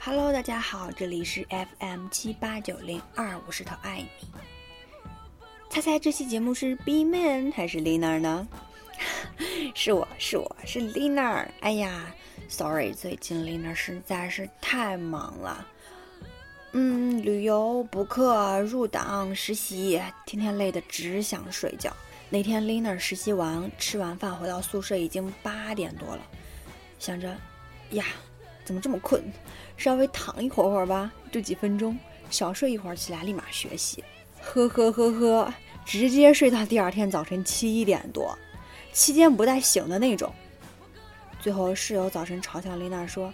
Hello，大家好，这里是 FM 七八九零二，我是头爱你。猜猜这期节目是 B Man 还是 Lina 呢？是我是我是 Lina。哎呀，Sorry，最近 Lina 实在是太忙了。嗯，旅游、补课、入党、实习，天天累得只想睡觉。那天 Lina 实习完，吃完饭回到宿舍已经八点多了，想着，呀。怎么这么困？稍微躺一会儿会儿吧，就几分钟，小睡一会儿起来立马学习。呵呵呵呵，直接睡到第二天早晨七点多，期间不带醒的那种。最后室友早晨嘲笑丽娜说：“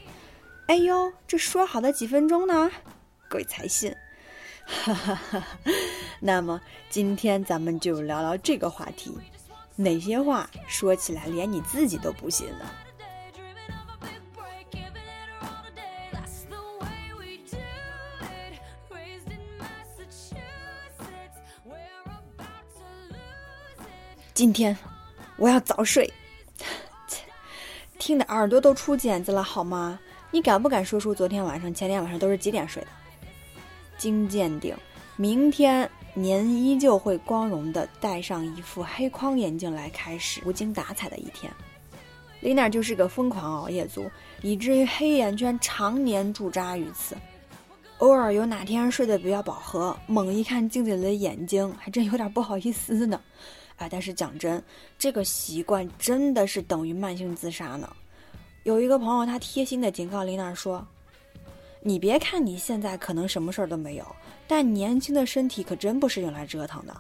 哎呦，这说好的几分钟呢？鬼才信！”哈哈哈。那么今天咱们就聊聊这个话题，哪些话说起来连你自己都不信呢？今天我要早睡，切 听的耳朵都出茧子了，好吗？你敢不敢说出昨天晚上、前天晚上都是几点睡的？经鉴定，明天您依旧会光荣的戴上一副黑框眼镜来开始无精打采的一天。林娜就是个疯狂熬夜族，以至于黑眼圈常年驻扎于此。偶尔有哪天睡得比较饱和，猛一看镜子里的眼睛，还真有点不好意思呢。哎，但是讲真，这个习惯真的是等于慢性自杀呢。有一个朋友，他贴心的警告琳娜说：“你别看你现在可能什么事儿都没有，但年轻的身体可真不是用来折腾的。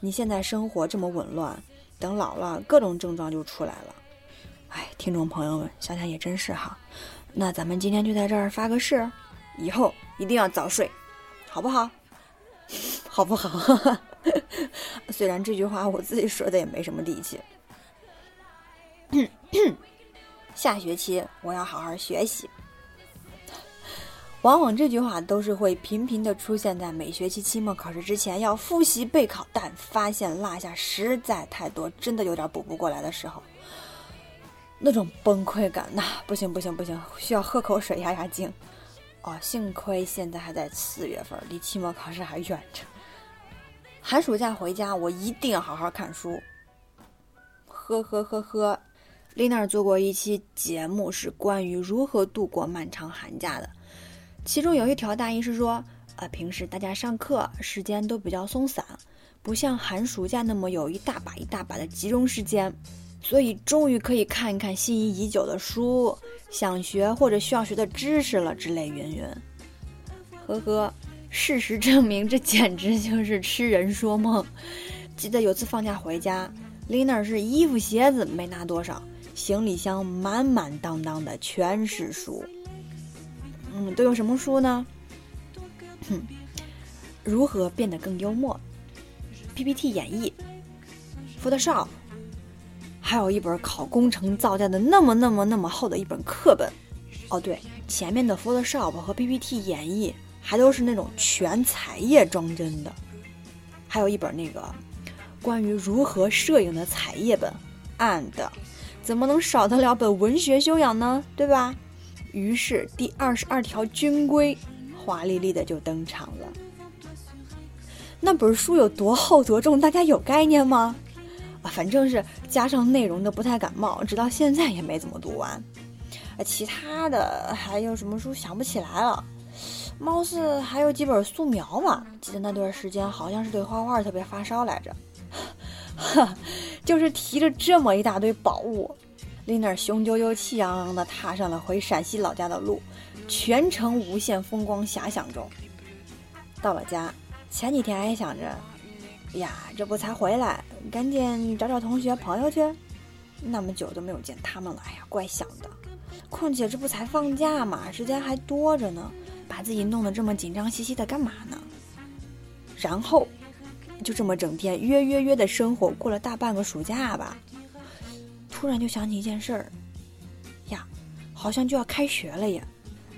你现在生活这么紊乱，等老了各种症状就出来了。”哎，听众朋友们，想想也真是哈。那咱们今天就在这儿发个誓，以后一定要早睡，好不好？好不好？虽然这句话我自己说的也没什么底气。下学期我要好好学习。往往这句话都是会频频的出现在每学期期末考试之前要复习备考，但发现落下实在太多，真的有点补不过来的时候，那种崩溃感，那不行不行不行，需要喝口水压压惊。哦，幸亏现在还在四月份，离期末考试还远着。寒暑假回家，我一定要好好看书。呵呵呵呵，丽娜做过一期节目，是关于如何度过漫长寒假的。其中有一条大意是说，呃，平时大家上课时间都比较松散，不像寒暑假那么有一大把一大把的集中时间，所以终于可以看一看心仪已久的书，想学或者需要学的知识了之类云云。呵呵。事实证明，这简直就是痴人说梦。记得有次放假回家，Lina 是衣服鞋子没拿多少，行李箱满满当当的全是书。嗯，都有什么书呢？哼，如何变得更幽默？PPT 演绎，Photoshop，还有一本考工程造价的那么那么那么厚的一本课本。哦，对，前面的 Photoshop 和 PPT 演绎。还都是那种全彩页装帧的，还有一本那个关于如何摄影的彩页本，and 怎么能少得了本文学修养呢？对吧？于是第二十二条军规华丽丽的就登场了。那本书有多厚多重，大家有概念吗？啊，反正是加上内容的不太感冒，直到现在也没怎么读完。啊，其他的还有什么书想不起来了。貌似还有几本素描吧，记得那段时间好像是对画画特别发烧来着。哈，就是提着这么一大堆宝物，丽娜雄赳赳气昂昂地踏上了回陕西老家的路，全程无限风光遐想中。到了家，前几天还想着，呀，这不才回来，赶紧找找同学朋友去。那么久都没有见他们了，哎呀，怪想的。况且这不才放假嘛，时间还多着呢。把自己弄得这么紧张兮兮的干嘛呢？然后，就这么整天约约约的生活过了大半个暑假吧。突然就想起一件事儿，呀，好像就要开学了耶。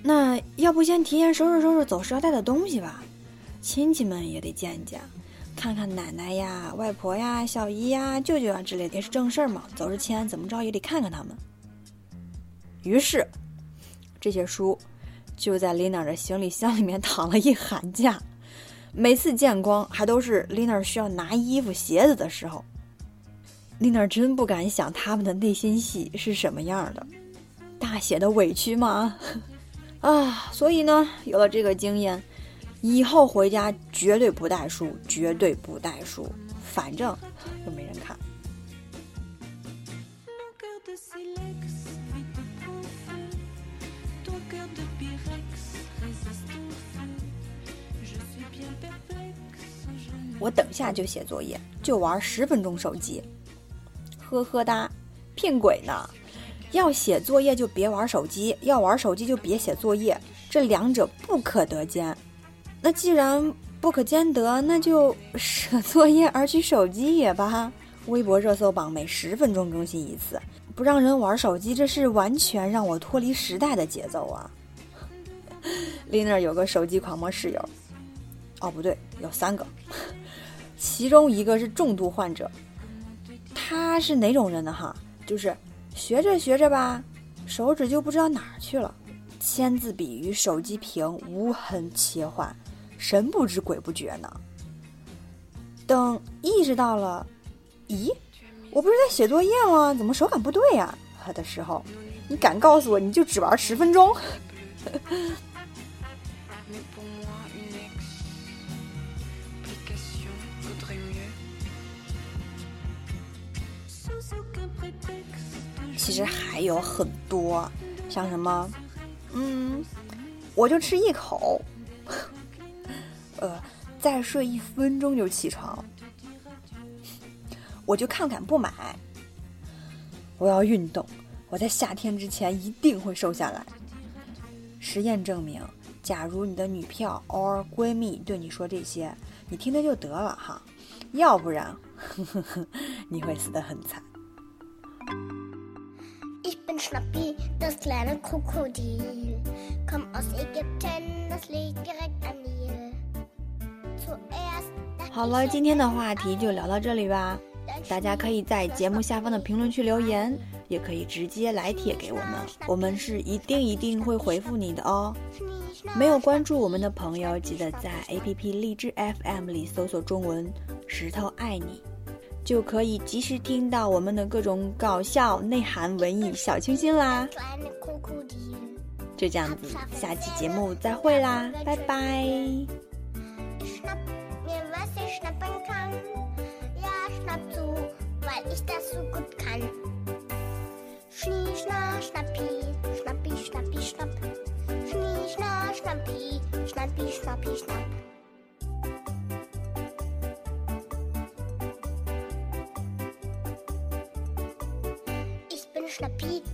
那要不先提前收拾收拾走时要带的东西吧？亲戚们也得见见，看看奶奶呀、外婆呀、小姨呀、舅舅啊之类的，也是正事儿嘛。走之前怎么着也得看看他们。于是，这些书。就在 Lina 的行李箱里面躺了一寒假。每次见光，还都是 Lina 需要拿衣服、鞋子的时候。Lina 真不敢想他们的内心戏是什么样的，大写的委屈吗？啊，所以呢，有了这个经验，以后回家绝对不带书，绝对不带书，反正又没人看。我等下就写作业，就玩十分钟手机。呵呵哒，骗鬼呢！要写作业就别玩手机，要玩手机就别写作业，这两者不可得兼。那既然不可兼得，那就舍作业而取手机也罢。微博热搜榜每十分钟更新一次，不让人玩手机，这是完全让我脱离时代的节奏啊！丽娜有个手机狂魔室友，哦不对，有三个，其中一个是重度患者。他是哪种人呢？哈，就是学着学着吧，手指就不知道哪儿去了，签字笔与手机屏无痕切换，神不知鬼不觉呢。等意识到了，咦，我不是在写作业吗？怎么手感不对呀？的时候，你敢告诉我你就只玩十分钟？其实还有很多，像什么，嗯，我就吃一口，呃，再睡一分钟就起床，我就看看不买，我要运动，我在夏天之前一定会瘦下来。实验证明，假如你的女票 or 闺蜜对你说这些，你听听就得了哈，要不然，你会死得很惨。好了，今天的话题就聊到这里吧。大家可以在节目下方的评论区留言，也可以直接来帖给我们，我们是一定一定会回复你的哦。没有关注我们的朋友，记得在 APP 荔枝 FM 里搜索中文“石头爱你”。就可以及时听到我们的各种搞笑、内涵、文艺小清新啦！就这样子，下期节目再会啦，拜拜！Schnappi,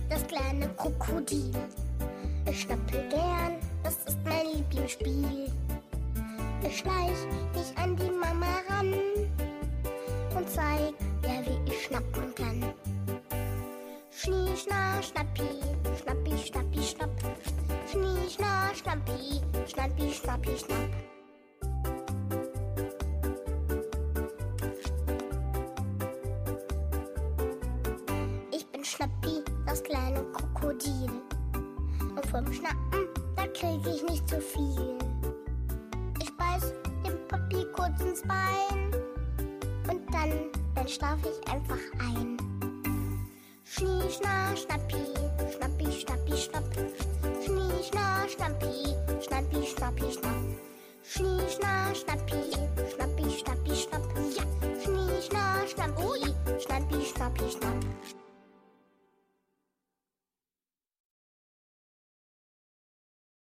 das kleine Krokodil. Ich schnappe gern, das ist mein Lieblingsspiel. Ich schleich mich an die Mama ran und zeig ihr, wie ich schnappen kann. Schnie, schna, schnappi, schnappi, schnappi, schnapp. Schnie, schna, schnappi, schnappi, schnappi, schnapp. Krokodil. Und vom Schnappen, da krieg ich nicht zu viel. Ich beiß dem Papi kurz ins Bein und dann, dann schlaf ich einfach ein. Schnie, schna, schnappi, schnappi, schnappi, schnapp. Schnie, schna, schnappi, schnappi, schnappi, schnapp. Schnie, schna, schnappi, schnappi, schnappi, schnapp. Ja, schnie, schna, schnappi, schnappi, schnappi, schnapp.